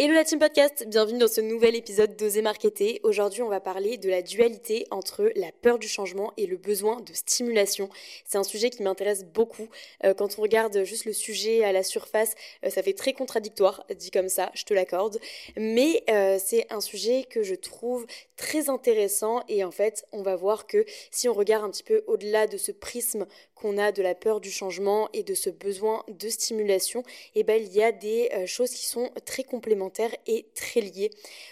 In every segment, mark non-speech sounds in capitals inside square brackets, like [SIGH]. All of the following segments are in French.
Hello la team podcast, bienvenue dans ce nouvel épisode d'Oser Marketer. Aujourd'hui, on va parler de la dualité entre la peur du changement et le besoin de stimulation. C'est un sujet qui m'intéresse beaucoup. Euh, quand on regarde juste le sujet à la surface, euh, ça fait très contradictoire, dit comme ça, je te l'accorde. Mais euh, c'est un sujet que je trouve très intéressant et en fait, on va voir que si on regarde un petit peu au-delà de ce prisme qu'on a de la peur du changement et de ce besoin de stimulation, eh ben, il y a des choses qui sont très complémentaires et très liées.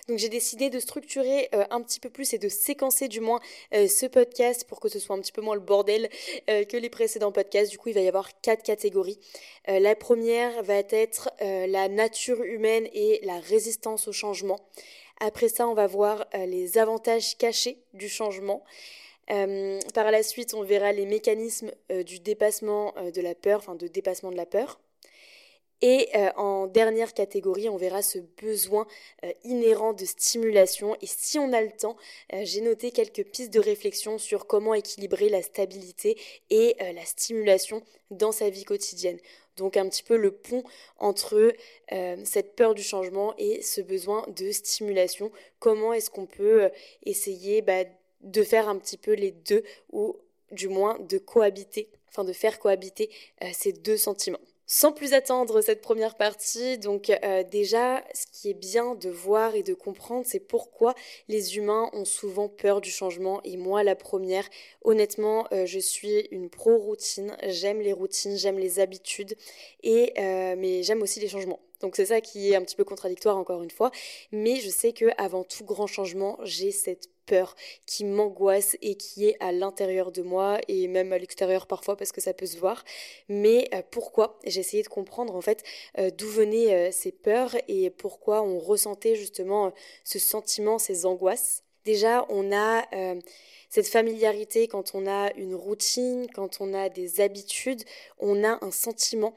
Donc j'ai décidé de structurer euh, un petit peu plus et de séquencer du moins euh, ce podcast pour que ce soit un petit peu moins le bordel que les précédents podcasts. Du coup, il va y avoir quatre catégories. la première va être la nature humaine et la résistance au changement. Après ça, on va voir les avantages cachés du changement. Euh, par la suite, on verra les mécanismes euh, du dépassement euh, de la peur, enfin de dépassement de la peur. Et en dernière catégorie, on verra ce besoin inhérent de stimulation. Et si on a le temps, j'ai noté quelques pistes de réflexion sur comment équilibrer la stabilité et la stimulation dans sa vie quotidienne. Donc un petit peu le pont entre cette peur du changement et ce besoin de stimulation. Comment est-ce qu'on peut essayer bah, de faire un petit peu les deux, ou du moins de cohabiter, enfin de faire cohabiter euh, ces deux sentiments? Sans plus attendre cette première partie, donc euh, déjà, ce qui est bien de voir et de comprendre, c'est pourquoi les humains ont souvent peur du changement. Et moi, la première, honnêtement, euh, je suis une pro-routine. J'aime les routines, j'aime les habitudes, et, mais j'aime aussi les changements. Donc c'est ça qui est un petit peu contradictoire encore une fois. Mais je sais que avant tout grand changement, j'ai cette peur qui m'angoisse et qui est à l'intérieur de moi et même à l'extérieur parfois parce que ça peut se voir. Mais euh, pourquoi? J'ai essayé de comprendre en fait euh, d'où venaient euh, ces peurs et pourquoi on ressentait justement ce sentiment, ces angoisses. Déjà, on a cette familiarité quand on a une routine, quand on a des habitudes, on a un sentiment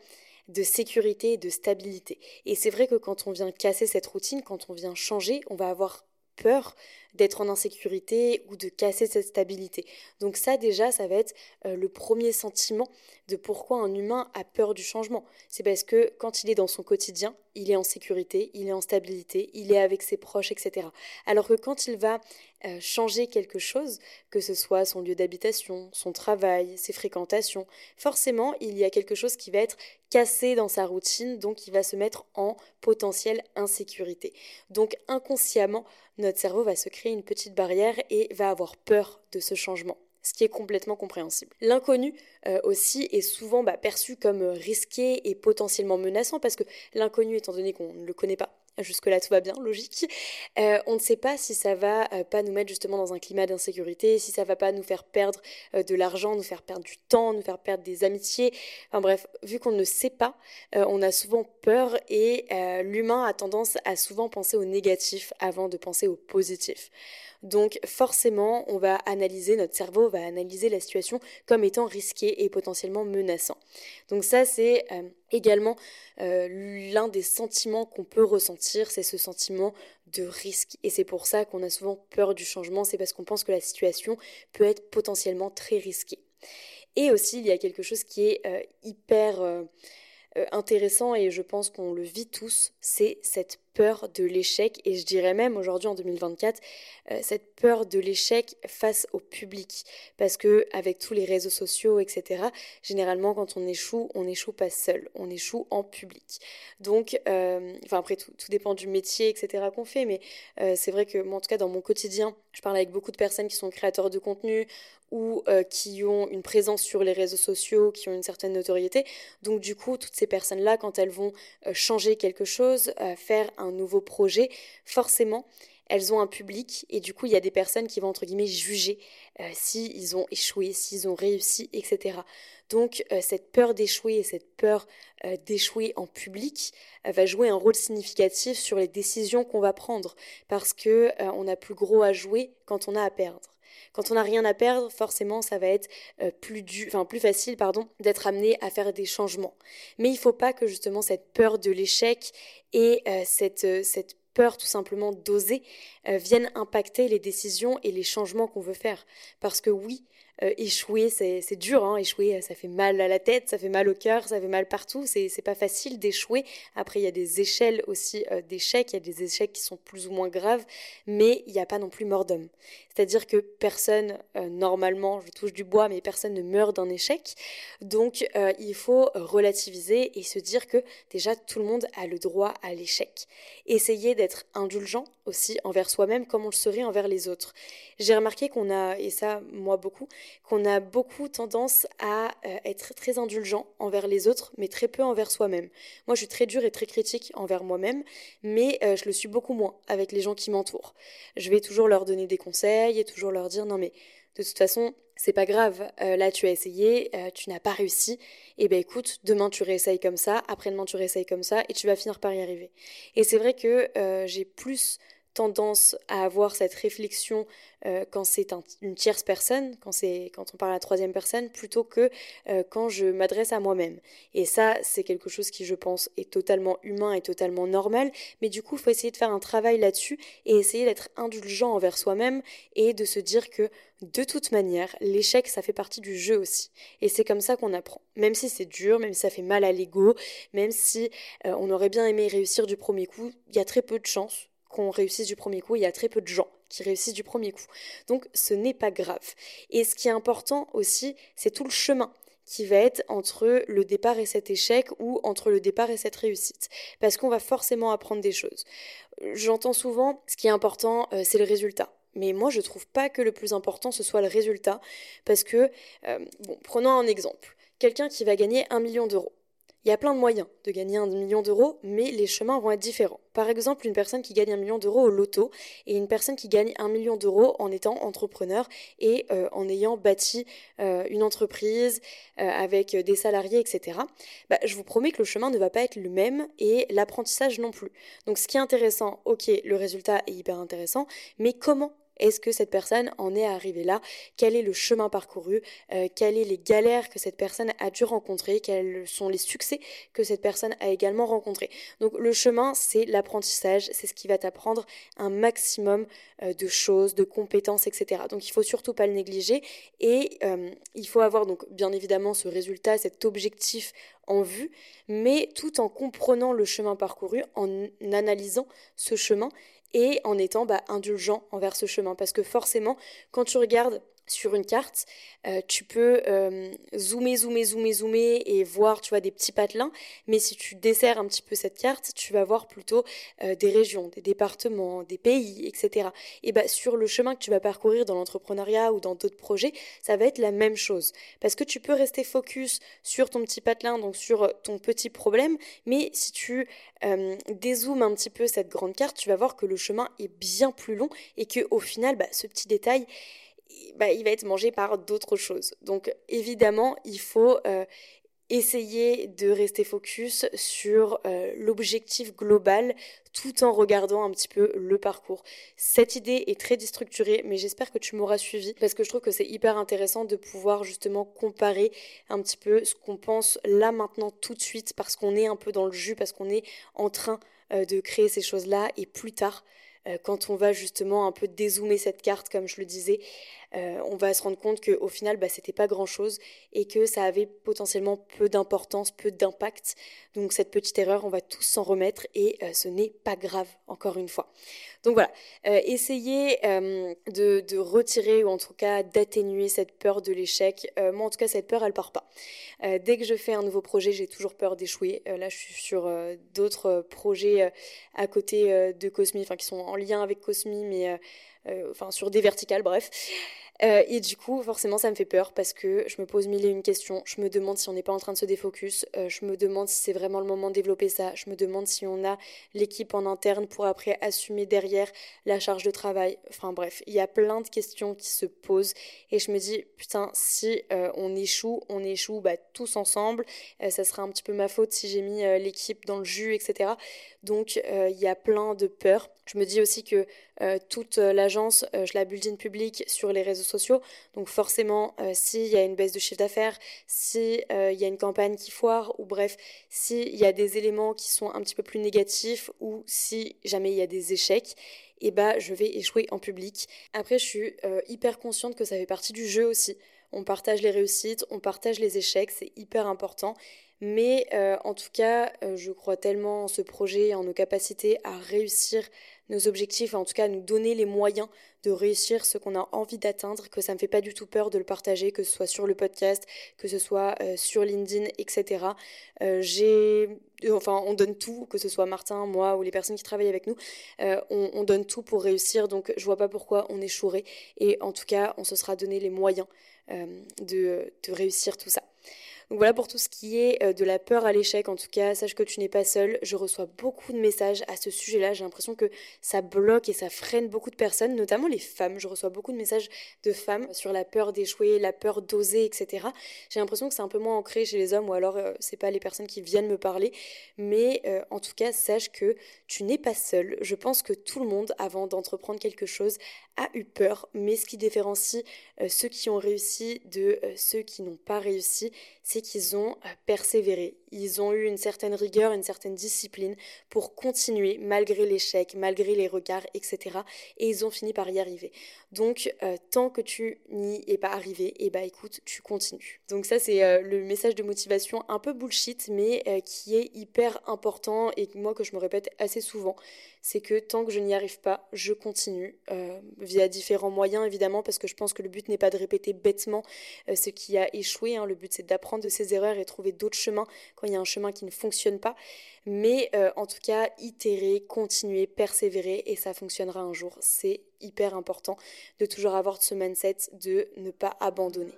de sécurité et de stabilité. Et c'est vrai que quand on vient casser cette routine, quand on vient changer, on va avoir peur d'être en insécurité ou de casser cette stabilité. Donc ça déjà, ça va être euh, le premier sentiment de pourquoi un humain a peur du changement. C'est parce que quand il est dans son quotidien, il est en sécurité, il est en stabilité, il est avec ses proches, etc. Alors que quand il va euh, changer quelque chose, que ce soit son lieu d'habitation, son travail, ses fréquentations, forcément, il y a quelque chose qui va être cassé dans sa routine, donc il va se mettre en potentielle insécurité. Donc inconsciemment, notre cerveau va se créer une petite barrière et va avoir peur de ce changement ce qui est complètement compréhensible. L'inconnu euh, aussi est souvent bah, perçu comme risqué et potentiellement menaçant parce que l'inconnu, étant donné qu'on ne le connaît pas, Jusque-là, tout va bien, logique. Euh, on ne sait pas si ça va euh, pas nous mettre justement dans un climat d'insécurité, si ça va pas nous faire perdre euh, de l'argent, nous faire perdre du temps, nous faire perdre des amitiés. Enfin bref, vu qu'on ne sait pas, on a souvent peur et l'humain a tendance à souvent penser au négatif avant de penser au positif. Donc forcément, on va analyser, notre cerveau va analyser la situation comme étant risquée et potentiellement menaçant. Donc ça, c'est également euh, l'un des sentiments qu'on peut ressentir, c'est ce sentiment de risque. Et c'est pour ça qu'on a souvent peur du changement, c'est parce qu'on pense que la situation peut être potentiellement très risquée. Et aussi, il y a quelque chose qui est euh, hyper intéressant et je pense qu'on le vit tous, c'est cette peur de l'échec et je dirais même aujourd'hui en 2024 euh, cette peur de l'échec face au public parce que avec tous les réseaux sociaux etc généralement quand on échoue on échoue pas seul on échoue en public donc euh, après tout, tout, dépend du métier etc qu'on fait mais euh, c'est vrai que moi en tout cas dans mon quotidien je parle avec beaucoup de personnes qui sont créateurs de contenu ou qui ont une présence sur les réseaux sociaux, qui ont une certaine notoriété. Donc du coup, toutes ces personnes-là, quand elles vont changer quelque chose, faire un nouveau projet, forcément, elles ont un public et du coup, il y a des personnes qui vont, entre guillemets, juger euh, s'ils ont échoué, s'ils ont réussi, etc. Donc, euh, cette peur d'échouer et cette peur euh, d'échouer en public va jouer un rôle significatif sur les décisions qu'on va prendre parce que on a plus gros à jouer quand on a à perdre. Quand on n'a rien à perdre, forcément, ça va être plus, enfin, plus facile pardon, d'être amené à faire des changements. Mais il ne faut pas que justement cette peur de l'échec et cette, cette peur tout simplement d'oser viennent impacter les décisions et les changements qu'on veut faire. Parce que oui, euh, échouer, c'est dur, hein, échouer, ça fait mal à la tête, ça fait mal au cœur, ça fait mal partout, c'est pas facile d'échouer. Après, il y a des échelles aussi euh, d'échecs, il y a des échecs qui sont plus ou moins graves, mais il n'y a pas non plus mort d'homme. C'est-à-dire que personne, euh, normalement, je touche du bois, mais personne ne meurt d'un échec. Donc, il faut relativiser et se dire que déjà, tout le monde a le droit à l'échec. Essayer d'être indulgent aussi envers soi-même comme on le serait envers les autres. J'ai remarqué qu'on a, et ça moi beaucoup, qu'on a beaucoup tendance à euh, être très indulgent envers les autres, mais très peu envers soi-même. Moi je suis très dure et très critique envers moi-même, mais euh, je le suis beaucoup moins avec les gens qui m'entourent. Je vais toujours leur donner des conseils et toujours leur dire non mais de toute façon, c'est pas grave, euh, là tu as essayé, tu n'as pas réussi, et eh ben écoute, demain tu réessayes comme ça, après-demain tu réessayes comme ça, et tu vas finir par y arriver. Et c'est vrai que j'ai plus tendance à avoir cette réflexion euh, quand c'est une tierce personne, quand, quand on parle à la troisième personne, plutôt que euh, quand je m'adresse à moi-même. Et ça, c'est quelque chose qui, je pense, est totalement humain et totalement normal, mais du coup, il faut essayer de faire un travail là-dessus et essayer d'être indulgent envers soi-même et de se dire que de toute manière, l'échec, ça fait partie du jeu aussi. Et c'est comme ça qu'on apprend. Même si c'est dur, même si ça fait mal à l'ego, même si euh, on aurait bien aimé réussir du premier coup, il y a très peu de chances qu'on réussisse du premier coup. Il y a très peu de gens qui réussissent du premier coup. Donc ce n'est pas grave. Et ce qui est important aussi, c'est tout le chemin qui va être entre le départ et cet échec ou entre le départ et cette réussite. Parce qu'on va forcément apprendre des choses. J'entends souvent, ce qui est important, euh, c'est le résultat. Mais moi, je trouve pas que le plus important, ce soit le résultat. Parce que, euh, prenons un exemple. Quelqu'un qui va gagner un million d'euros. Il y a plein de moyens de gagner un million d'euros, mais les chemins vont être différents. Par exemple, une personne qui gagne un million d'euros au loto et une personne qui gagne un million d'euros en étant entrepreneur et euh, en ayant bâti euh, une entreprise euh, avec des salariés, etc. Bah, je vous promets que le chemin ne va pas être le même et l'apprentissage non plus. Donc ce qui est intéressant, ok, le résultat est hyper intéressant, mais comment est-ce que cette personne en est arrivée là? Quel est le chemin parcouru? Euh, Quelles sont les galères que cette personne a dû rencontrer? Quels sont les succès que cette personne a également rencontrés? Donc le chemin, c'est l'apprentissage, c'est ce qui va t'apprendre un maximum euh, de choses, de compétences, etc. Donc il faut surtout pas le négliger. Et euh, il faut avoir donc bien évidemment ce résultat, cet objectif en vue, mais tout en comprenant le chemin parcouru, en analysant ce chemin et en étant bah, indulgent envers ce chemin. Parce que forcément, quand tu regardes sur une carte, euh, tu peux euh, zoomer, zoomer, zoomer, zoomer et voir, tu vois, des petits patelins. Mais si tu desserres un petit peu cette carte, tu vas voir plutôt euh, des régions, des départements, des pays, etc. Et bah, sur le chemin que tu vas parcourir dans l'entrepreneuriat ou dans d'autres projets, ça va être la même chose. Parce que tu peux rester focus sur ton petit patelin, donc sur ton petit problème, mais si tu dézoomes un petit peu cette grande carte, tu vas voir que le chemin est bien plus long et que au final, bah, ce petit détail, bah, il va être mangé par d'autres choses. Donc évidemment, il faut euh, essayer de rester focus sur euh, l'objectif global tout en regardant un petit peu le parcours. Cette idée est très déstructurée, mais j'espère que tu m'auras suivi parce que je trouve que c'est hyper intéressant de pouvoir justement comparer un petit peu ce qu'on pense là maintenant tout de suite parce qu'on est un peu dans le jus, parce qu'on est en train euh, de créer ces choses-là et plus tard quand on va justement un peu dézoomer cette carte, comme je le disais, euh, on va se rendre compte qu'au final, bah, c'était pas grand-chose et que ça avait potentiellement peu d'importance, peu d'impact. Donc cette petite erreur, on va tous s'en remettre et euh, ce n'est pas grave, encore une fois. Donc voilà, euh, essayez de, retirer ou en tout cas d'atténuer cette peur de l'échec. moi, en tout cas, cette peur, elle part pas. dès que je fais un nouveau projet, j'ai toujours peur d'échouer. là, je suis sur d'autres projets à côté de Cosmi, enfin qui sont en lien avec Cosmi, mais enfin sur des verticales, bref. Euh, et du coup, forcément, ça me fait peur parce que je me pose mille et une questions. Je me demande si on n'est pas en train de se défocus. Euh, je me demande si c'est vraiment le moment de développer ça. Je me demande si on a l'équipe en interne pour après assumer derrière la charge de travail. Enfin bref, il y a plein de questions qui se posent. Et je me dis, putain, si euh, on échoue, on échoue bah, tous ensemble. ça sera un petit peu ma faute si j'ai mis l'équipe dans le jus, etc. Donc, il y a plein de peurs. Je me dis aussi que toute l'agence, je la build in public sur les réseaux sociaux. Donc forcément, s'il y a une baisse de chiffre d'affaires, s'il y a une campagne qui foire, ou bref, s'il y a des éléments qui sont un petit peu plus négatifs, ou si jamais il y a des échecs, et eh bah, je vais échouer en public. Après, je suis hyper consciente que ça fait partie du jeu aussi. On partage les réussites, on partage les échecs, c'est hyper important. Mais euh, en tout cas, euh, je crois tellement en ce projet, en nos capacités à réussir nos objectifs, en tout cas nous donner les moyens de réussir ce qu'on a envie d'atteindre, que ça me fait pas du tout peur de le partager, que ce soit sur le podcast, que ce soit euh, sur LinkedIn, etc. j'ai, enfin, on donne tout, que ce soit Martin, moi ou les personnes qui travaillent avec nous, on, on, donne tout pour réussir. Donc, je vois pas pourquoi on échouerait. Et en tout cas, on se sera donné les moyens de réussir tout ça. Donc voilà pour tout ce qui est euh, de la peur à l'échec. En tout cas, sache que tu n'es pas seul. Je reçois beaucoup de messages à ce sujet-là. J'ai l'impression que ça bloque et ça freine beaucoup de personnes, notamment les femmes. Je reçois beaucoup de messages de femmes sur la peur d'échouer, la peur d'oser, etc. J'ai l'impression que c'est un peu moins ancré chez les hommes ou alors euh, c'est pas les personnes qui viennent me parler. Mais euh, en tout cas, sache que tu n'es pas seul. Je pense que tout le monde, avant d'entreprendre quelque chose, a eu peur. Mais ce qui différencie ceux qui ont réussi de ceux qui n'ont pas réussi, c'est qu'ils ont euh, persévéré. Ils ont eu une certaine rigueur, une certaine discipline pour continuer malgré l'échec, malgré les regards, etc. Et ils ont fini par y arriver. Donc, euh, tant que tu n'y es pas arrivé, et eh bah ben, écoute, tu continues. Donc ça, c'est euh, le message de motivation un peu bullshit, mais qui est hyper important et moi que je me répète assez souvent. C'est que tant que je n'y arrive pas, je continue via différents moyens évidemment, parce que je pense que le but n'est pas de répéter bêtement ce qui a échoué. Hein. Le but c'est d'apprendre de ses erreurs et trouver d'autres chemins quand il y a un chemin qui ne fonctionne pas. Mais euh, en tout cas, itérer, continuer, persévérer et ça fonctionnera un jour. C'est hyper important de toujours avoir ce mindset de ne pas abandonner.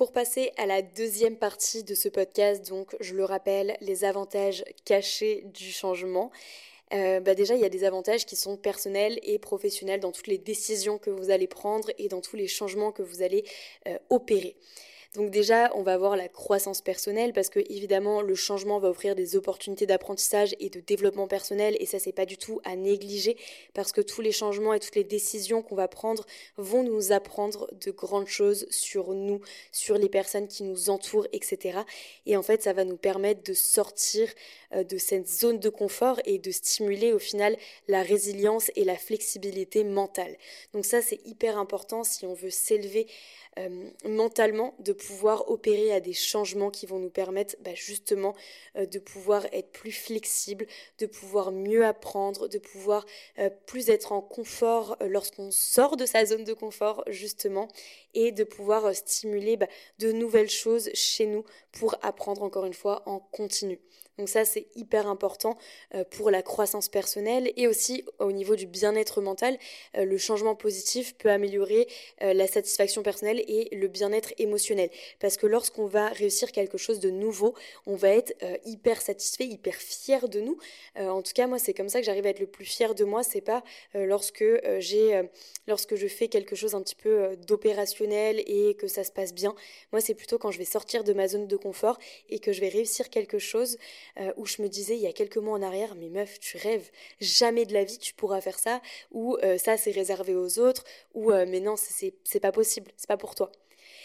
Pour passer à la deuxième partie de ce podcast, donc je le rappelle, les avantages cachés du changement. Euh, bah déjà, il y a des avantages qui sont personnels et professionnels dans toutes les décisions que vous allez prendre et dans tous les changements que vous allez euh, opérer. Donc déjà, on va avoir la croissance personnelle parce que évidemment, le changement va offrir des opportunités d'apprentissage et de développement personnel et ça c'est pas du tout à négliger parce que tous les changements et toutes les décisions qu'on va prendre vont nous apprendre de grandes choses sur nous, sur les personnes qui nous entourent, etc. Et en fait, ça va nous permettre de sortir euh, de cette zone de confort et de stimuler au final la résilience et la flexibilité mentale. Donc ça, c'est hyper important si on veut s'élever euh, mentalement, de pouvoir opérer à des changements qui vont nous permettre bah, justement euh, de pouvoir être plus flexible, de pouvoir mieux apprendre, de pouvoir euh, plus être en confort lorsqu'on sort de sa zone de confort justement et de pouvoir stimuler bah, de nouvelles choses chez nous pour apprendre encore une fois en continu. Donc ça, c'est hyper important euh, pour la croissance personnelle et aussi au niveau du bien-être mental. Euh, le changement positif peut améliorer euh, la satisfaction personnelle et le bien-être émotionnel. Parce que lorsqu'on va réussir quelque chose de nouveau, on va être hyper satisfait, hyper fier de nous. en tout cas, moi, c'est comme ça que j'arrive à être le plus fier de moi. C'est pas lorsque j'ai, lorsque je fais quelque chose un petit peu d'opérationnel et que ça se passe bien. Moi, c'est plutôt quand je vais sortir de ma zone de confort et que je vais réussir quelque chose euh, où je me disais il y a quelques mois en arrière, mais meuf, tu rêves, jamais de la vie tu pourras faire ça, ou euh, ça c'est réservé aux autres, ou euh, mais non, c'est pas possible, c'est pas pour toi.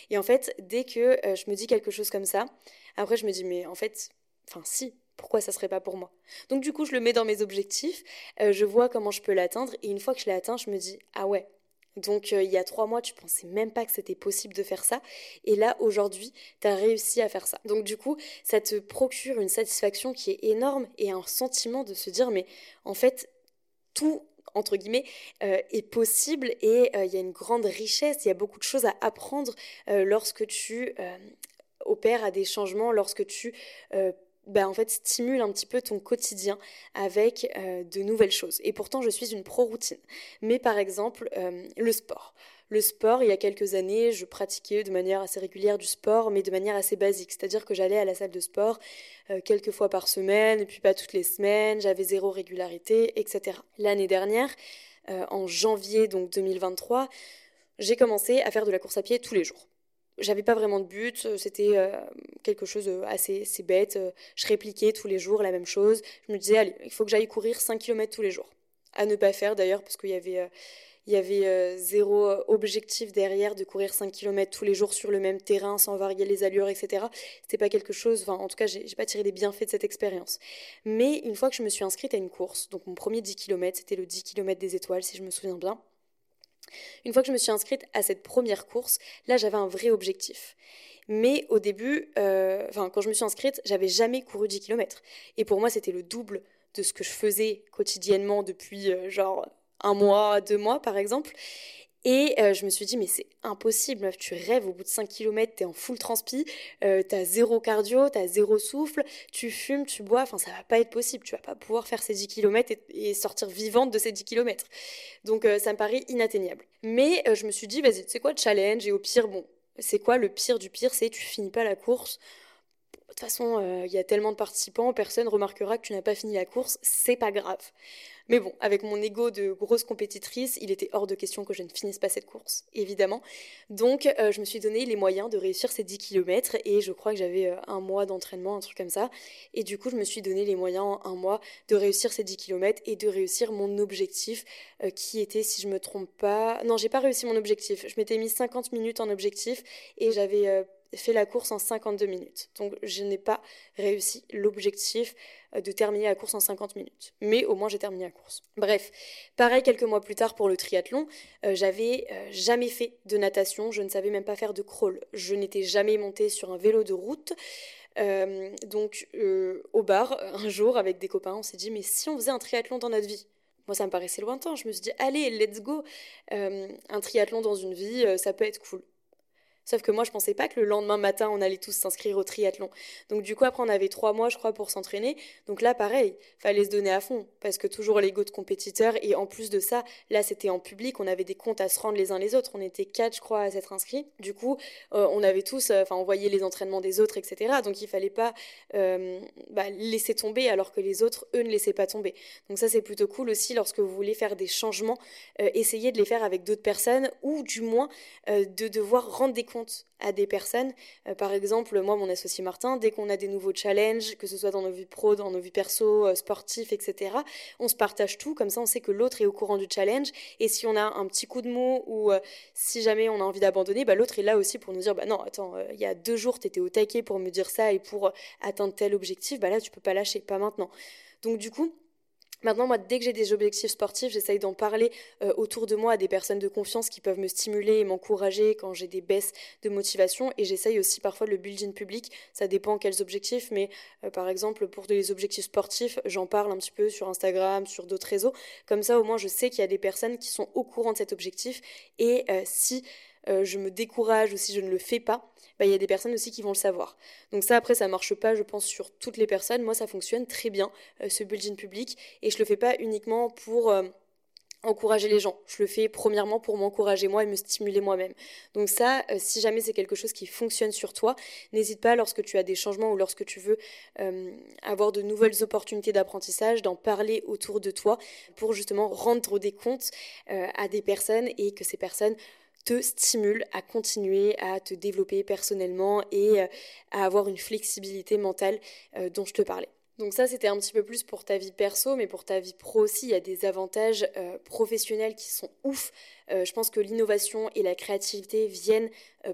Et en fait, dès que je me dis quelque chose comme ça, après je me dis mais en fait, enfin si, pourquoi ça serait pas pour moi? Donc du coup, je le mets dans mes objectifs, je vois comment je peux l'atteindre, et une fois que je l'ai atteint, je me dis ah ouais, donc euh, il y a trois mois, tu pensais même pas que c'était possible de faire ça. Et là, aujourd'hui, tu as réussi à faire ça. Donc du coup, ça te procure une satisfaction qui est énorme et un sentiment de se dire, mais en fait, tout entre guillemets, euh, est possible et euh, il y a une grande richesse, il y a beaucoup de choses à apprendre lorsque tu opères à des changements, lorsque tu bah, en fait stimule un petit peu ton quotidien avec euh, de nouvelles choses. Et pourtant, je suis une pro-routine. Mais par exemple, euh, le sport. Le sport, il y a quelques années, je pratiquais de manière assez régulière du sport, mais de manière assez basique. C'est-à-dire que j'allais à la salle de sport euh, quelques fois par semaine, puis pas toutes les semaines, j'avais zéro régularité, etc. L'année dernière, en janvier donc 2023, j'ai commencé à faire de la course à pied tous les jours j'avais pas vraiment de but, c'était quelque chose assez, assez bête. Je répliquais tous les jours la même chose. Je me disais, allez, il faut que j'aille courir 5 km tous les jours. À ne pas faire d'ailleurs, parce qu'il y avait il y avait euh, zéro euh, objectif derrière de courir 5 km tous les jours sur le même terrain sans varier les allures, etc. C'était pas quelque chose, enfin, en tout cas, j'ai pas tiré des bienfaits de cette expérience. Mais une fois que je me suis inscrite à une course, donc mon premier 10 km, c'était le 10 km des étoiles, si je me souviens bien. Une fois que je me suis inscrite à cette première course, là, j'avais un vrai objectif. Mais au début, euh, quand je me suis inscrite, j'avais jamais couru 10 km. Et pour moi, c'était le double de ce que je faisais quotidiennement depuis genre un mois, deux mois par exemple. Et euh, je me suis dit, mais c'est impossible, tu rêves, au bout de 5 km, t'es en full transpi, euh, t'as zéro cardio, t'as zéro souffle, tu fumes, tu bois, enfin ça va pas être possible, tu vas pas pouvoir faire ces 10 km et, sortir vivante de ces 10 km. Donc euh, ça me paraît inatteignable. Mais je me suis dit, vas-y, c'est quoi le challenge? Et au pire, bon, c'est quoi le pire du pire? C'est tu finis pas la course. De toute façon, il y a tellement de participants, personne remarquera que tu n'as pas fini la course, c'est pas grave. Mais bon, avec mon ego de grosse compétitrice, il était hors de question que je ne finisse pas cette course, évidemment. Donc, euh, je me suis donné les moyens de réussir ces 10 km et je crois que j'avais euh, un mois d'entraînement, un truc comme ça. Et du coup, je me suis donné les moyens en un mois de réussir ces 10 km et de réussir mon objectif euh, qui était, si je me trompe pas, non, j'ai pas réussi mon objectif. Je m'étais mis 50 minutes en objectif et j'avais fait la course en 52 minutes. Donc je n'ai pas réussi l'objectif euh, de terminer la course en 50 minutes. Mais au moins j'ai terminé la course. Bref, pareil quelques mois plus tard pour le triathlon, euh, j'avais euh, jamais fait de natation, je ne savais même pas faire de crawl, je n'étais jamais montée sur un vélo de route. donc au bar, [LAUGHS] un jour avec des copains, on s'est dit mais si on faisait un triathlon dans notre vie? Moi, ça me paraissait lointain. Je me suis dit, allez, let's go. un triathlon dans une vie, ça peut être cool. Sauf que moi, je pensais pas que le lendemain matin, on allait tous s'inscrire au triathlon. Donc du coup, après, on avait trois mois, je crois, pour s'entraîner. Donc là, pareil, fallait se donner à fond, parce que toujours l'ego de compétiteur. Et en plus de ça, là, c'était en public, on avait des comptes à se rendre les uns les autres. On était quatre, je crois, à s'être inscrits. Du coup, euh, on avait tous, euh, enfin, on voyait les entraînements des autres, etc. Donc il fallait pas euh, bah, laisser tomber, alors que les autres, eux, ne laissaient pas tomber. Donc ça, c'est plutôt cool aussi lorsque vous voulez faire des changements, essayez de les faire avec d'autres personnes, ou du moins de devoir rendre des comptes à des personnes. Euh, par exemple, moi, mon associé Martin, dès qu'on a des nouveaux challenges, que ce soit dans nos vies pro, dans nos vies perso, euh, sportifs, etc., on se partage tout, comme ça on sait que l'autre est au courant du challenge, et si on a un petit coup de mot ou euh, si jamais on a envie d'abandonner, bah, l'autre est là aussi pour nous dire, bah non, attends, il y a deux jours, tu étais au taquet pour me dire ça et pour atteindre tel objectif, bah là, tu peux pas lâcher, pas maintenant. Donc du coup, Maintenant, moi, dès que j'ai des objectifs sportifs, j'essaye d'en parler euh, autour de moi à des personnes de confiance qui peuvent me stimuler et m'encourager quand j'ai des baisses de motivation. Et j'essaye aussi parfois le building public. Ça dépend quels objectifs, mais euh, par exemple, pour des objectifs sportifs, j'en parle un petit peu sur Instagram, sur d'autres réseaux. Comme ça, au moins, je sais qu'il y a des personnes qui sont au courant de cet objectif. Et euh, si je me décourage ou si je ne le fais pas, bah, il y a des personnes aussi qui vont le savoir. Donc ça, après, ça marche pas, je pense, sur toutes les personnes. Moi, ça fonctionne très bien, euh, ce building public. Et je le fais pas uniquement pour... Euh, encourager les gens. Je le fais premièrement pour m'encourager moi et me stimuler moi-même. Donc ça, euh, si jamais c'est quelque chose qui fonctionne sur toi, n'hésite pas lorsque tu as des changements ou lorsque tu veux avoir de nouvelles opportunités d'apprentissage, d'en parler autour de toi pour justement rendre des comptes à des personnes et que ces personnes te stimule à continuer à te développer personnellement et euh, à avoir une flexibilité mentale euh, dont je te parlais. Donc ça, c'était un petit peu plus pour ta vie perso, mais pour ta vie pro aussi, il y a des avantages euh, professionnels qui sont ouf. je pense que l'innovation et la créativité viennent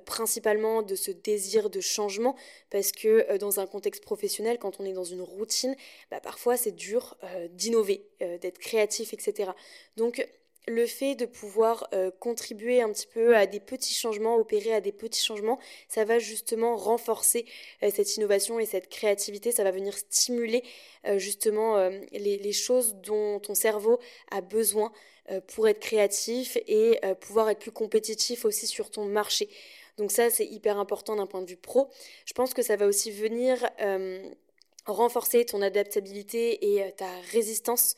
principalement de ce désir de changement, parce que dans un contexte professionnel, quand on est dans une routine, bah, parfois c'est dur d'innover, d'être créatif, etc. Donc le fait de pouvoir euh, contribuer un petit peu à des petits changements, opérer à des petits changements, ça va justement renforcer euh, cette innovation et cette créativité, ça va venir stimuler euh, justement les, les, choses dont ton cerveau a besoin pour être créatif et pouvoir être plus compétitif aussi sur ton marché. Donc ça, c'est hyper important d'un point de vue pro. Je pense que ça va aussi venir renforcer ton adaptabilité et ta résistance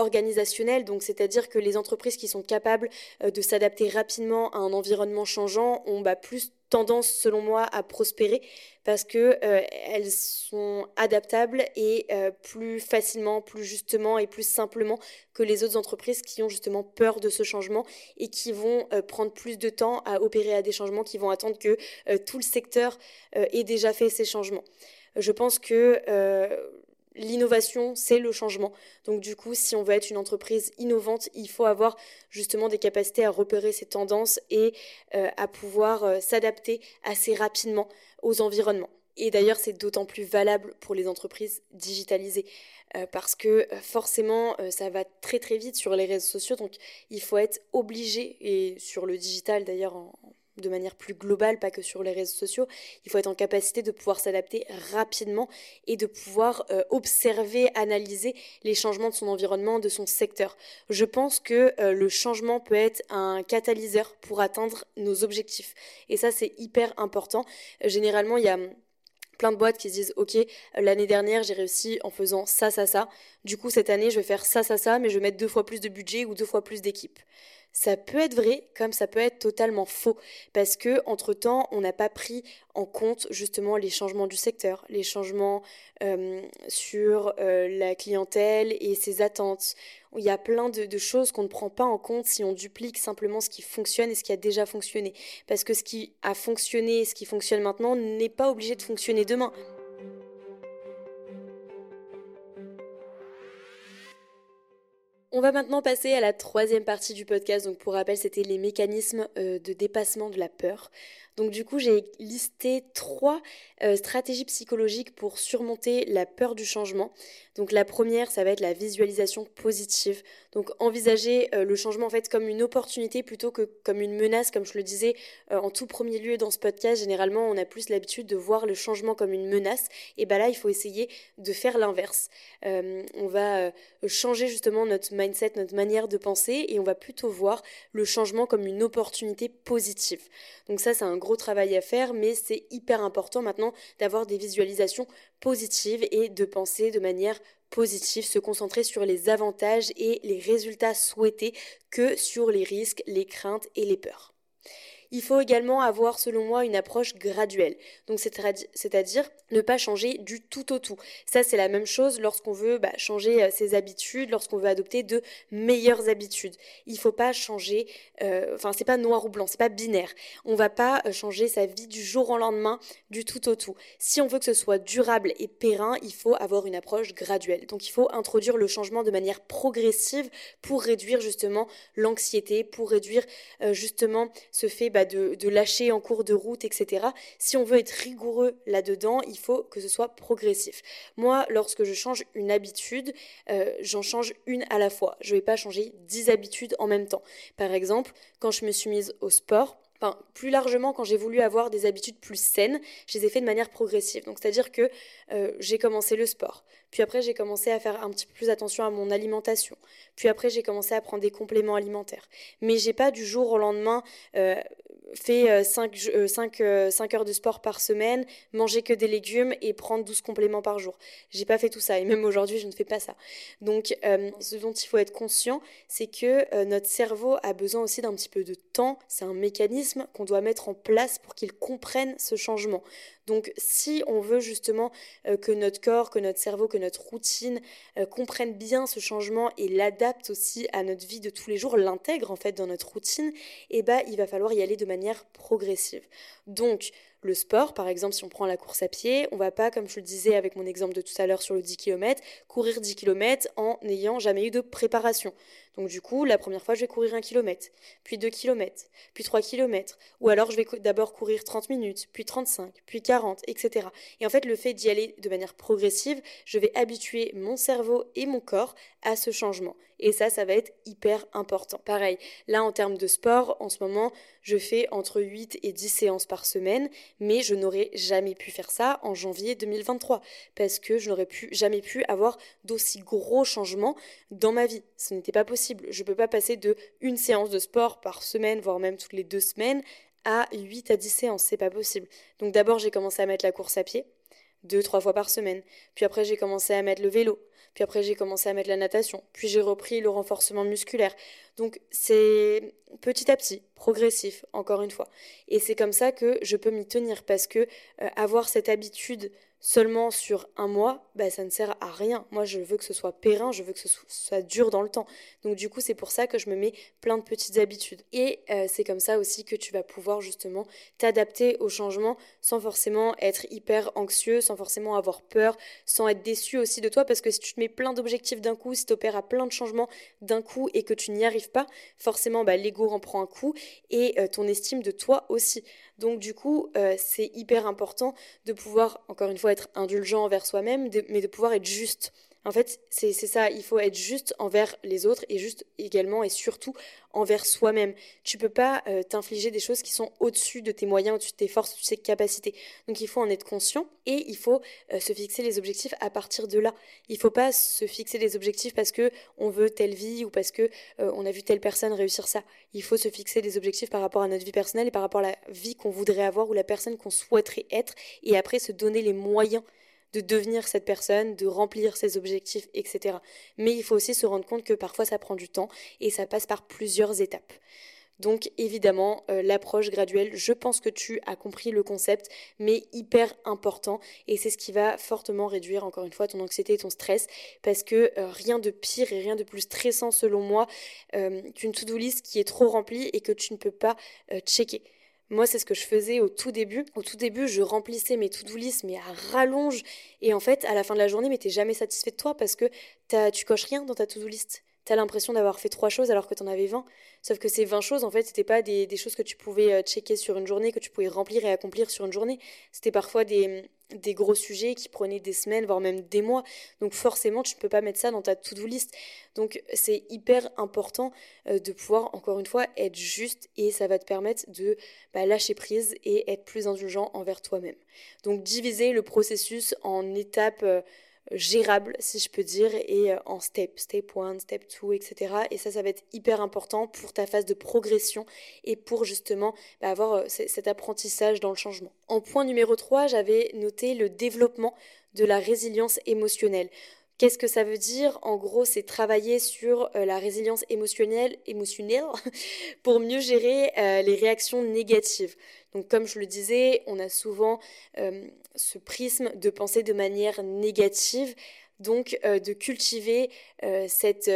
organisationnel, donc c'est-à-dire que les entreprises qui sont capables euh, de s'adapter rapidement à un environnement changeant ont bah, plus tendance, selon moi, à prospérer parce que euh, elles sont adaptables et euh, plus facilement, plus justement et plus simplement que les autres entreprises qui ont justement peur de ce changement et qui vont prendre plus de temps à opérer à des changements, qui vont attendre que tout le secteur ait déjà fait ces changements. Je pense que l'innovation, c'est le changement. Donc du coup, si on veut être une entreprise innovante, il faut avoir justement des capacités à repérer ces tendances et euh, à pouvoir euh, s'adapter assez rapidement aux environnements. Et d'ailleurs, c'est d'autant plus valable pour les entreprises digitalisées euh, parce que forcément, ça va très très vite sur les réseaux sociaux. Donc, il faut être obligé, et sur le digital d'ailleurs en, de manière plus globale, pas que sur les réseaux sociaux. Il faut être en capacité de pouvoir s'adapter rapidement et de pouvoir euh, observer, analyser les changements de son environnement, de son secteur. Je pense que euh, le changement peut être un catalyseur pour atteindre nos objectifs. Et ça, c'est hyper important. généralement, il y a plein de boîtes qui se disent ok l'année dernière j'ai réussi en faisant ça ça ça du coup cette année je vais faire ça ça ça mais je vais mettre deux fois plus de budget ou deux fois plus d'équipes ça peut être vrai comme ça peut être totalement faux parce que entre temps on n'a pas pris en compte justement les changements du secteur, les changements sur la clientèle et ses attentes. Il y a plein de choses qu'on ne prend pas en compte si on duplique simplement ce qui fonctionne et ce qui a déjà fonctionné. Parce que ce qui a fonctionné et ce qui fonctionne maintenant n'est pas obligé de fonctionner demain. On va maintenant passer à la troisième partie du podcast. Donc pour rappel, c'était les mécanismes euh, de dépassement de la peur. Donc du coup, j'ai listé trois euh, stratégies psychologiques pour surmonter la peur du changement. Donc la première, ça va être la visualisation positive. Donc envisager euh, le changement en fait comme une opportunité plutôt que comme une menace, comme je le disais euh, en tout premier lieu dans ce podcast. Généralement, on a plus l'habitude de voir le changement comme une menace. Et ben là, il faut essayer de faire l'inverse. on va changer justement notre mindset, notre manière de penser, et on va plutôt voir le changement comme une opportunité positive. Donc ça, c'est un gros travail à faire, mais c'est hyper important maintenant d'avoir des visualisations positives et de penser de manière positive, se concentrer sur les avantages et les résultats souhaités que sur les risques, les craintes et les peurs. Il faut également avoir, selon moi, une approche graduelle. Donc, c'est-à-dire ne pas changer du tout au tout. Ça, c'est la même chose lorsqu'on veut bah, changer euh, ses habitudes, lorsqu'on veut adopter de meilleures habitudes. Il faut pas changer, euh, enfin, c'est pas noir ou blanc, c'est pas binaire. On va pas euh, changer sa vie du jour au lendemain, du tout au tout. Si on veut que ce soit durable et périn, il faut avoir une approche graduelle. Donc, il faut introduire le changement de manière progressive pour réduire justement l'anxiété, pour réduire justement ce fait bah, bah, de, lâcher en cours de route, etc. Si on veut être rigoureux là-dedans, il faut que ce soit progressif. Moi, lorsque je change une habitude, euh, j'en change une à la fois. Je ne vais pas changer dix habitudes en même temps. Par exemple, quand je me suis mise au sport, Enfin, plus largement, quand j'ai voulu avoir des habitudes plus saines, je les ai fait de manière progressive. Donc, c'est-à-dire que euh, j'ai commencé le sport. Puis après, j'ai commencé à faire un petit peu plus attention à mon alimentation. Puis après, j'ai commencé à prendre des compléments alimentaires. Mais j'ai pas du jour au lendemain euh, fait 5, euh, 5, euh, euh, heures de sport par semaine, manger que des légumes et prendre 12 compléments par jour. J'ai pas fait tout ça et même aujourd'hui je ne fais pas ça. Donc ce dont il faut être conscient, c'est que notre cerveau a besoin aussi d'un petit peu de temps, c'est un mécanisme qu'on doit mettre en place pour qu'il comprenne ce changement. Donc si on veut justement que notre corps, que notre cerveau, que notre routine comprennent bien ce changement et l'adapte aussi à notre vie de tous les jours, l'intègre en fait dans notre routine, eh ben, il va falloir y aller de manière progressive. Donc, le sport, par exemple, si on prend la course à pied, on va pas, comme je le disais avec mon exemple de tout à l'heure sur le 10 km, courir 10 km en n'ayant jamais eu de préparation. Donc du coup, la première fois, je vais courir 1 km, puis 2 km, puis 3 km, ou alors je vais d'abord courir 30 minutes, puis 35, puis 40, etc. Et en fait, le fait d'y aller de manière progressive, je vais habituer mon cerveau et mon corps à ce changement. Et ça, ça va être hyper important. Pareil, là, en termes de sport, en ce moment, je fais entre 8 et 10 séances par semaine, mais je n'aurais jamais pu faire ça en janvier 2023, parce que je n'aurais pu, jamais pu avoir d'aussi gros changements dans ma vie. Ce n'était pas possible. Je ne peux pas passer de une séance de sport par semaine, voire même toutes les deux semaines, à 8 à 10 séances. C'est pas possible. Donc d'abord, j'ai commencé à mettre la course à pied deux, trois fois par semaine. Puis après, j'ai commencé à mettre le vélo. Puis après, j'ai commencé à mettre la natation. Puis j'ai repris le renforcement musculaire. Donc c'est petit à petit, progressif, encore une fois. Et c'est comme ça que je peux m'y tenir parce que euh, avoir cette habitude seulement sur un mois, bah, ça ne sert à rien. Moi, je veux que ce soit périn, je veux que ce soit dur dans le temps. Donc du coup, c'est pour ça que je me mets plein de petites habitudes. Et euh, c'est comme ça aussi que tu vas pouvoir justement t'adapter au changement sans forcément être hyper anxieux, sans forcément avoir peur, sans être déçu aussi de toi, parce que si tu te mets plein d'objectifs d'un coup, si tu opères à plein de changements d'un coup et que tu n'y arrives pas, forcément, bah, l'ego en prend un coup et euh, ton estime de toi aussi. Donc du coup, euh, c'est hyper important de pouvoir, encore une fois, être indulgent envers soi-même, mais de pouvoir être juste. En fait, c'est ça, il faut être juste envers les autres et juste également et surtout envers soi-même. Tu peux pas euh, t'infliger des choses qui sont au-dessus de tes moyens, au-dessus de tes forces, de tes capacités. Donc il faut en être conscient et il faut euh, se fixer les objectifs à partir de là. Il faut pas se fixer des objectifs parce que on veut telle vie ou parce que euh, on a vu telle personne réussir ça. Il faut se fixer des objectifs par rapport à notre vie personnelle et par rapport à la vie qu'on voudrait avoir ou la personne qu'on souhaiterait être et après se donner les moyens de devenir cette personne, de remplir ses objectifs, etc. Mais il faut aussi se rendre compte que parfois ça prend du temps et ça passe par plusieurs étapes. Donc évidemment, euh, l'approche graduelle, je pense que tu as compris le concept, mais hyper important. Et c'est ce qui va fortement réduire, encore une fois, ton anxiété et ton stress, parce que euh, rien de pire et rien de plus stressant, selon moi, euh, qu'une to-do list qui est trop remplie et que tu ne peux pas checker. Moi, c'est ce que je faisais au tout début. Au tout début, je remplissais mes to-do list, mais à rallonge. Et en fait, à la fin de la journée, mais t'es jamais satisfait de toi parce que tu coches rien dans ta to-do list. T'as l'impression d'avoir fait trois choses alors que t'en avais 20. Sauf que ces 20 choses, en fait, c'était pas des, choses que tu pouvais euh, checker sur une journée, que tu pouvais remplir et accomplir sur une journée. C'était parfois des, gros sujets qui prenaient des semaines, voire même des mois. Donc forcément, tu ne peux pas mettre ça dans ta to-do list. Donc c'est hyper important euh, de pouvoir, encore une fois, être juste et ça va te permettre de bah, lâcher prise et être plus indulgent envers toi-même. Donc diviser le processus en étapes. Gérable, si je peux dire, et euh, en step, step 1, step 2, etc. Et ça, ça va être hyper important pour ta phase de progression et pour justement bah, avoir euh, cet apprentissage dans le changement. En point numéro 3, j'avais noté le développement de la résilience émotionnelle. Qu'est-ce que ça veut dire? En gros, c'est travailler sur euh, la résilience émotionnelle, émotionnelle [LAUGHS] pour mieux gérer les réactions négatives. Donc comme je le disais, on a souvent euh, ce prisme de penser de manière négative, donc euh, de cultiver euh, cette,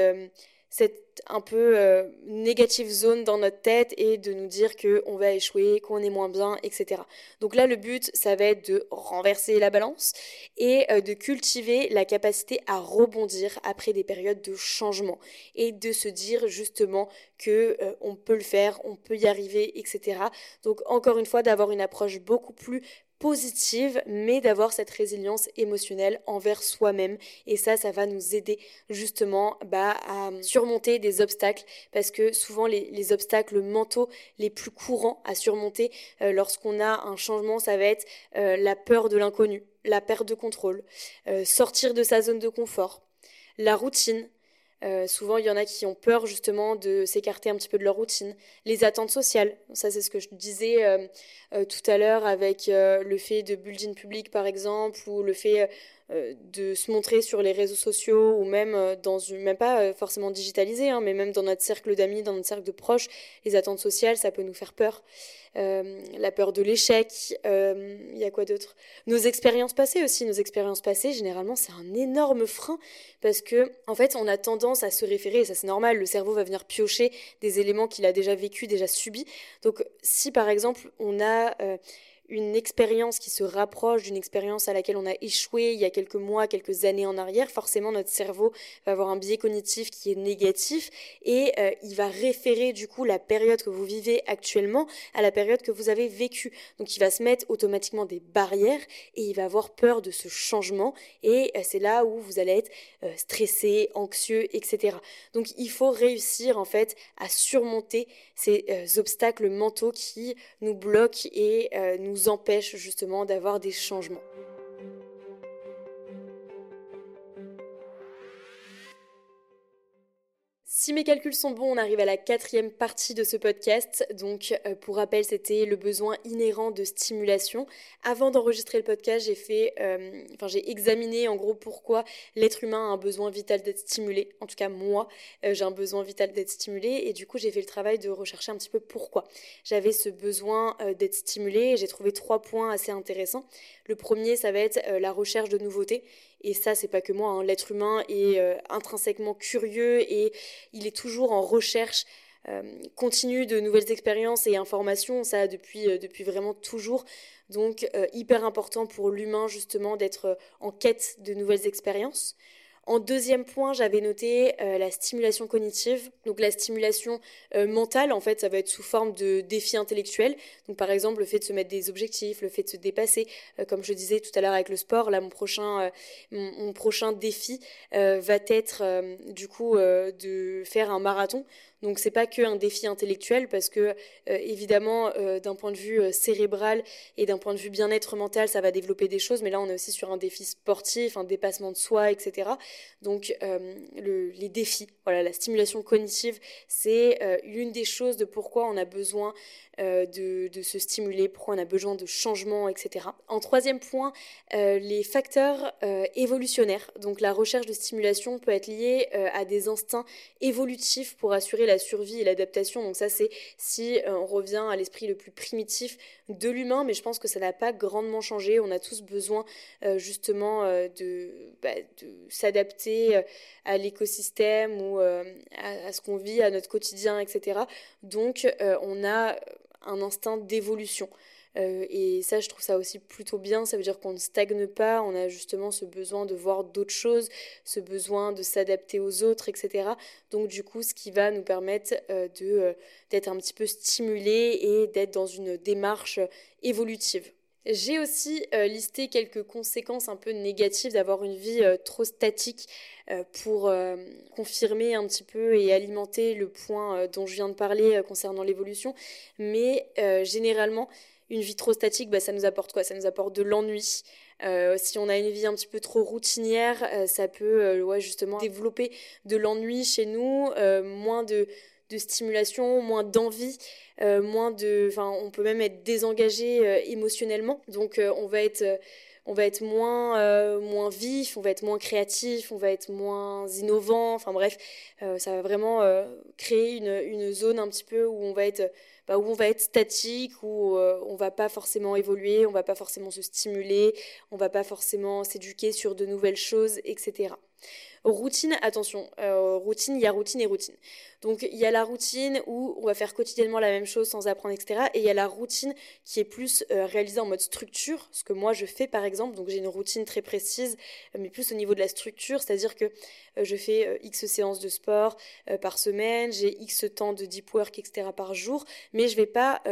un peu négative zone dans notre tête et de nous dire qu'on va échouer, qu'on est moins bien, etc. Donc là, le but, ça va être de renverser la balance et de cultiver la capacité à rebondir après des périodes de changement et de se dire justement que on peut le faire, on peut y arriver, etc. Donc encore une fois, d'avoir une approche beaucoup plus positive, mais d'avoir cette résilience émotionnelle envers soi-même. Et ça, ça va nous aider justement bah, à surmonter des obstacles, parce que souvent les, obstacles mentaux les plus courants à surmonter euh, lorsqu'on a un changement, ça va être euh, la peur de l'inconnu, la perte de contrôle, euh, sortir de sa zone de confort, la routine, euh, souvent, il y en a qui ont peur justement de s'écarter un petit peu de leur routine. Les attentes sociales, ça c'est ce que je disais euh, euh, tout à l'heure avec le fait de building public par exemple, ou le fait de se montrer sur les réseaux sociaux, ou même dans une, même pas forcément digitalisé, hein, mais même dans notre cercle d'amis, dans notre cercle de proches, les attentes sociales, ça peut nous faire peur. Euh, la peur de l'échec, euh, il y a quoi d'autre? Nos expériences passées aussi, nos expériences passées, généralement, c'est un énorme frein parce que, en fait, on a tendance à se référer, et ça c'est normal, le cerveau va venir piocher des éléments qu'il a déjà vécu, déjà subi. Donc, si par exemple, on a euh, une expérience qui se rapproche d'une expérience à laquelle on a échoué il y a quelques mois, quelques années en arrière, forcément notre cerveau va avoir un biais cognitif qui est négatif et euh, il va référer du coup la période que vous vivez actuellement à la période que vous avez vécue. Donc il va se mettre automatiquement des barrières et il va avoir peur de ce changement et euh, c'est là où vous allez être euh, stressé, anxieux, etc. Donc il faut réussir en fait à surmonter ces obstacles mentaux qui nous bloquent et nous nous empêche justement d'avoir des changements. Si mes calculs sont bons, on arrive à la quatrième partie de ce podcast. Donc, euh, pour rappel, c'était le besoin inhérent de stimulation. Avant d'enregistrer le podcast, j'ai fait, euh, enfin, j'ai examiné en gros pourquoi l'être humain a un besoin vital d'être stimulé. En tout cas, moi, euh, j'ai un besoin vital d'être stimulé. Et du coup, j'ai fait le travail de rechercher un petit peu pourquoi j'avais ce besoin d'être stimulé. J'ai trouvé trois points assez intéressants. Le premier, ça va être la recherche de nouveautés. Et ça, c'est pas que moi. Hein. L'être humain est euh, intrinsèquement curieux et il est toujours en recherche euh, continue de nouvelles expériences et informations. Ça, depuis, euh, depuis vraiment toujours. Donc, hyper important pour l'humain, justement, d'être en quête de nouvelles expériences. En deuxième point, j'avais noté euh, la stimulation cognitive. Donc la stimulation euh, mentale, en fait, ça va être sous forme de défis intellectuels. Donc par exemple, le fait de se mettre des objectifs, le fait de se dépasser. Euh, comme je disais tout à l'heure avec le sport, là, mon prochain, mon, prochain défi va être du coup de faire un marathon. Donc c'est pas que un défi intellectuel parce que euh, évidemment euh, d'un point de vue euh, cérébral et d'un point de vue bien-être mental ça va développer des choses mais là on est aussi sur un défi sportif, un dépassement de soi, etc. Donc les défis, voilà la stimulation cognitive c'est l'une des choses de pourquoi on a besoin de, de, se stimuler, pourquoi on a besoin de changement, etc. En troisième point, les facteurs évolutionnaires. Donc la recherche de stimulation peut être liée à des instincts évolutifs pour assurer la la survie et l'adaptation. Donc ça, c'est si euh, on revient à l'esprit le plus primitif de l'humain, mais je pense que ça n'a pas grandement changé. On a tous besoin euh, justement euh, de, bah, de s'adapter à l'écosystème ou à, ce qu'on vit, à notre quotidien, etc. Donc on a un instinct d'évolution. Euh, et ça, je trouve ça aussi plutôt bien. Ça veut dire qu'on ne stagne pas. On a justement ce besoin de voir d'autres choses, ce besoin de s'adapter aux autres, etc. Donc, du coup, ce qui va nous permettre euh, de, euh, d'être un petit peu stimulé et d'être dans une démarche évolutive. J'ai aussi listé quelques conséquences un peu négatives d'avoir une vie trop statique pour confirmer un petit peu et alimenter le point dont je viens de parler concernant l'évolution. Mais généralement, une vie trop statique, bah, ça nous apporte quoi? Ça nous apporte de l'ennui. Euh, si on a une vie un petit peu trop routinière, euh, ça peut euh, ouais, justement développer de l'ennui chez nous, moins de, stimulation, moins d'envie, moins de, enfin, on peut même être désengagé émotionnellement. Donc, on va être on va être moins, moins vif, on va être moins créatif, on va être moins innovant. Enfin bref, ça va vraiment créer une, zone un petit peu où on va être bah, où on va être statique, où euh, on va pas forcément évoluer, on va pas forcément se stimuler, on va pas forcément s'éduquer sur de nouvelles choses, etc. Routine, attention, euh, routine, il y a routine et routine. Donc il y a la routine où on va faire quotidiennement la même chose sans apprendre, etc. Et il y a la routine qui est plus euh, réalisée en mode structure, ce que moi je fais par exemple. Donc j'ai une routine très précise, mais plus au niveau de la structure, c'est-à-dire que je fais X séances de sport par semaine, j'ai X temps de deep work, etc. par jour, mais je vais pas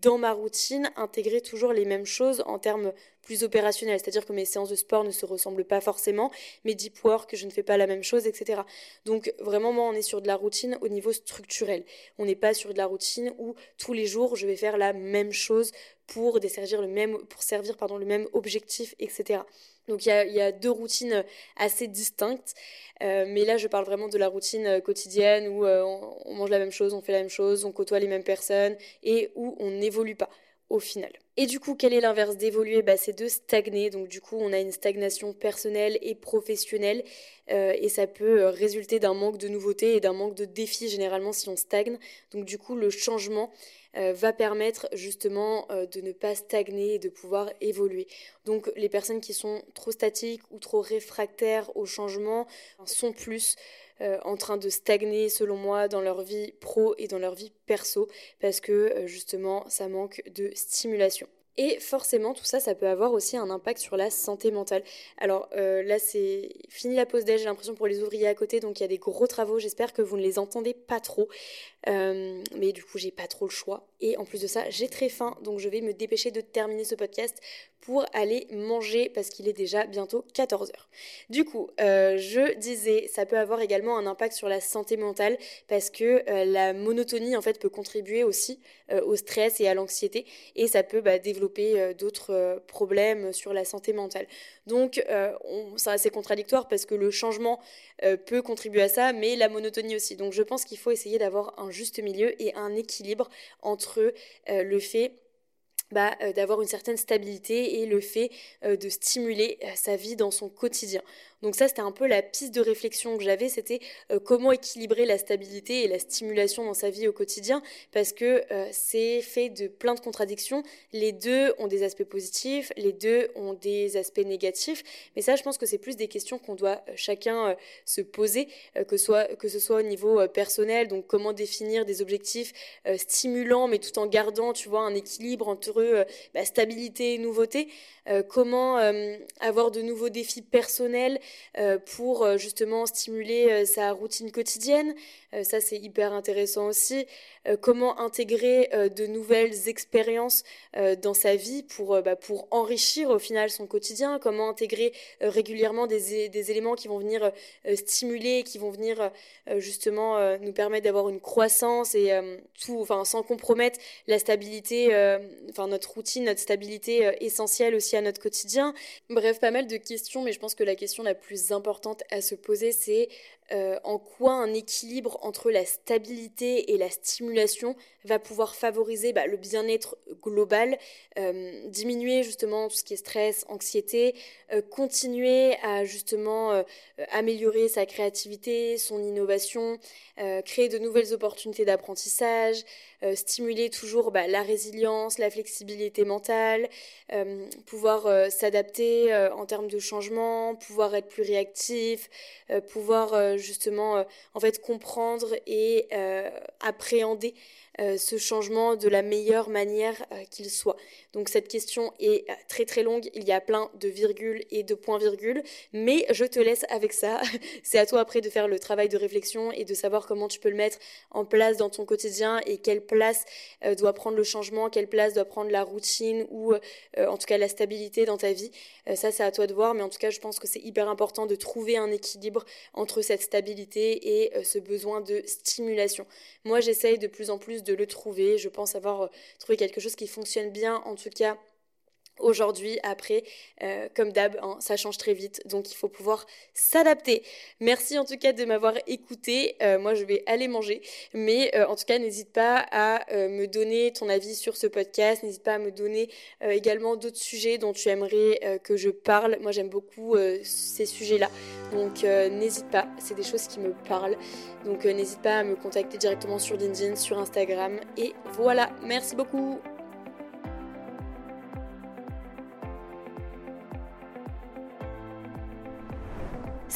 dans ma routine intégrer toujours les mêmes choses en termes plus opérationnels. C'est-à-dire que mes séances de sport ne se ressemblent pas forcément, mes deep work, je ne fais pas la même chose, etc. Donc vraiment, moi, on est sur de la routine au niveau structurel. On n'est pas sur de la routine où tous les jours, je vais faire la même chose pour desservir le même, pour servir pardon, le même objectif, etc. Donc il y a, deux routines assez distinctes, euh, mais là je parle vraiment de la routine euh, quotidienne où euh, on, mange la même chose, on fait la même chose, on côtoie les mêmes personnes et où on n'évolue pas au final. Et du coup, quel est l'inverse d'évoluer? Bah, C'est de stagner. Donc du coup, on a une stagnation personnelle et professionnelle et ça peut résulter d'un manque de nouveautés et d'un manque de défis généralement si on stagne. Donc du coup, le changement euh, va permettre justement euh, de ne pas stagner et de pouvoir évoluer. Donc les personnes qui sont trop statiques ou trop réfractaires au changement sont plus euh, en train de stagner selon moi dans leur vie pro et dans leur vie perso parce que justement ça manque de stimulation. Et forcément, tout ça, ça peut avoir aussi un impact sur la santé mentale. Alors euh, là, c'est fini la pause déj, j'ai l'impression pour les ouvriers à côté, donc il y a des gros travaux. J'espère que vous ne les entendez pas trop. Euh, mais du coup, j'ai pas trop le choix. Et en plus de ça, j'ai très faim, donc je vais me dépêcher de terminer ce podcast pour aller manger parce qu'il est déjà bientôt 14h. Du coup, euh, je disais, ça peut avoir également un impact sur la santé mentale parce que euh, la monotonie en fait peut contribuer aussi euh, au stress et à l'anxiété et ça peut bah, développer d'autres problèmes sur la santé mentale. Donc, c'est assez contradictoire parce que le changement peut contribuer à ça, mais la monotonie aussi. Donc, je pense qu'il faut essayer d'avoir un juste milieu et un équilibre entre le fait bah, euh, d'avoir une certaine stabilité et le fait euh, de stimuler euh, sa vie dans son quotidien. Donc ça, c'était un peu la piste de réflexion que j'avais, c'était comment équilibrer la stabilité et la stimulation dans sa vie au quotidien, parce que c'est fait de plein de contradictions. Les deux ont des aspects positifs, les deux ont des aspects négatifs, mais ça, je pense que c'est plus des questions qu'on doit chacun se poser, que, soit, ce soit au niveau personnel, donc comment définir des objectifs stimulants, mais tout en gardant, tu vois, un équilibre entre euh, bah, stabilité et nouveauté, euh, comment euh, avoir de nouveaux défis personnels pour justement stimuler sa routine quotidienne. Ça, c'est hyper intéressant aussi. comment intégrer de nouvelles expériences dans sa vie pour, bah, pour enrichir au final son quotidien? Comment intégrer régulièrement des, des, éléments qui vont venir stimuler, qui vont venir justement nous permettre d'avoir une croissance et tout, enfin, sans compromettre la stabilité, enfin notre routine, notre stabilité euh, essentielle aussi à notre quotidien. Bref, pas mal de questions, mais je pense que la question la plus importante à se poser, c'est euh, en quoi un équilibre entre la stabilité et la stimulation va pouvoir favoriser bah, le bien-être global, euh, diminuer justement tout ce qui est stress, anxiété, continuer à justement améliorer sa créativité, son innovation, créer de nouvelles opportunités d'apprentissage, stimuler toujours bah, la résilience, la flexibilité mentale, pouvoir s'adapter en termes de changement, pouvoir être plus réactif, pouvoir justement euh, en fait comprendre et euh, appréhender euh, ce changement de la meilleure manière qu'il soit. Donc cette question est très très longue, il y a plein de virgules et de points-virgules, mais je te laisse avec ça. [LAUGHS] C'est à toi après de faire le travail de réflexion et de savoir comment tu peux le mettre en place dans ton quotidien et quelle place doit prendre le changement, quelle place doit prendre la routine ou en tout cas la stabilité dans ta vie. ça c'est à toi de voir, mais en tout cas je pense que c'est hyper important de trouver un équilibre entre cette stabilité et euh, ce besoin de stimulation. Moi, j'essaye de plus en plus de le trouver. Je pense avoir euh, trouvé quelque chose qui fonctionne bien, en tout cas aujourd'hui, après, euh, comme d'hab, hein, ça change très vite, donc il faut pouvoir s'adapter. Merci en tout cas de m'avoir écouté. Euh, moi, je vais aller manger, mais euh, en tout cas, n'hésite pas à me donner ton avis sur ce podcast. N'hésite pas à me donner également d'autres sujets dont tu aimerais que je parle. Moi, j'aime beaucoup ces sujets-là, donc n'hésite pas. C'est des choses qui me parlent, donc n'hésite pas à me contacter directement sur LinkedIn, sur Instagram, et voilà. Merci beaucoup.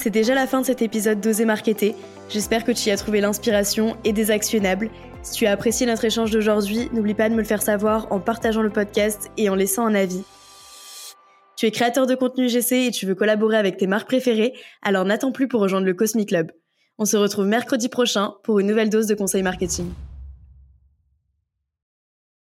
C'est déjà la fin de cet épisode d'Oser Marketer. J'espère que tu y as trouvé l'inspiration et des actionnables. Si tu as apprécié notre échange d'aujourd'hui, n'oublie pas de me le faire savoir en partageant le podcast et en laissant un avis. Tu es créateur de contenu GC et tu veux collaborer avec tes marques préférées, alors n'attends plus pour rejoindre le Cosmic Club. On se retrouve mercredi prochain pour une nouvelle dose de conseils marketing.